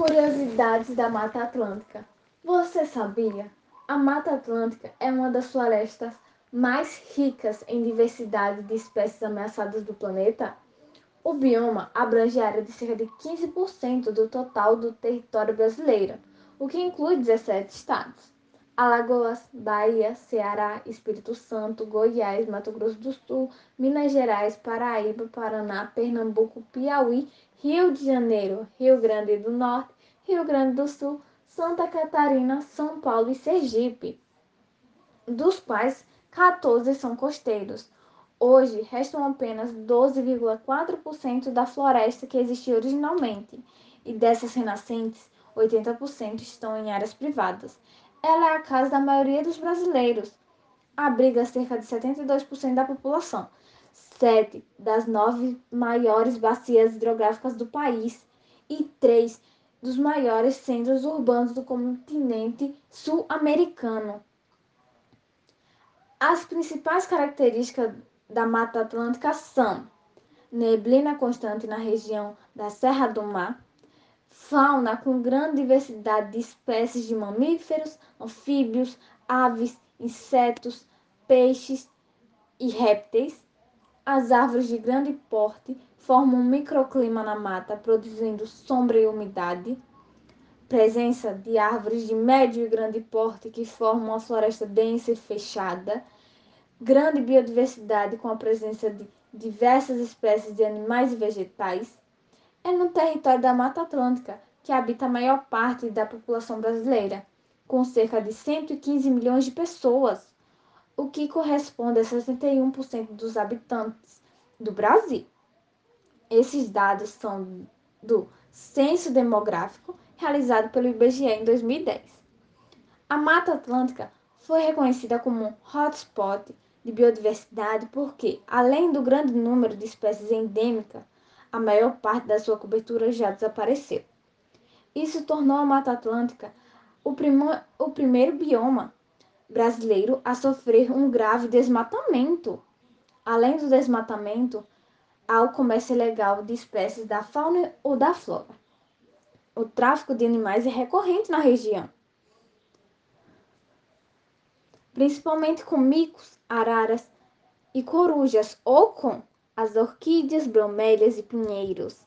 Curiosidades da Mata Atlântica. Você sabia? A Mata Atlântica é uma das florestas mais ricas em diversidade de espécies ameaçadas do planeta. O bioma abrange a área de cerca de 15% do total do território brasileiro, o que inclui 17 estados. Alagoas, Bahia, Ceará, Espírito Santo, Goiás, Mato Grosso do Sul, Minas Gerais, Paraíba, Paraná, Pernambuco, Piauí, Rio de Janeiro, Rio Grande do Norte, Rio Grande do Sul, Santa Catarina, São Paulo e Sergipe, dos quais 14 são costeiros. Hoje, restam apenas 12,4% da floresta que existia originalmente, e dessas renascentes, 80% estão em áreas privadas. Ela é a casa da maioria dos brasileiros. Abriga cerca de 72% da população, sete das nove maiores bacias hidrográficas do país e três dos maiores centros urbanos do continente sul-americano. As principais características da Mata Atlântica são neblina constante na região da Serra do Mar, fauna com grande diversidade de espécies de mamíferos, anfíbios, aves, insetos, peixes e répteis. As árvores de grande porte formam um microclima na mata, produzindo sombra e umidade. Presença de árvores de médio e grande porte que formam uma floresta densa e fechada. Grande biodiversidade com a presença de diversas espécies de animais e vegetais é no território da Mata Atlântica que habita a maior parte da população brasileira, com cerca de 115 milhões de pessoas, o que corresponde a 61% dos habitantes do Brasil. Esses dados são do Censo Demográfico realizado pelo IBGE em 2010. A Mata Atlântica foi reconhecida como um hotspot de biodiversidade porque, além do grande número de espécies endêmicas, a maior parte da sua cobertura já desapareceu. Isso tornou a Mata Atlântica o, primo, o primeiro bioma brasileiro a sofrer um grave desmatamento. Além do desmatamento, há o comércio ilegal de espécies da fauna ou da flora. O tráfico de animais é recorrente na região, principalmente com micos, araras e corujas ou com as orquídeas, bromélias e pinheiros.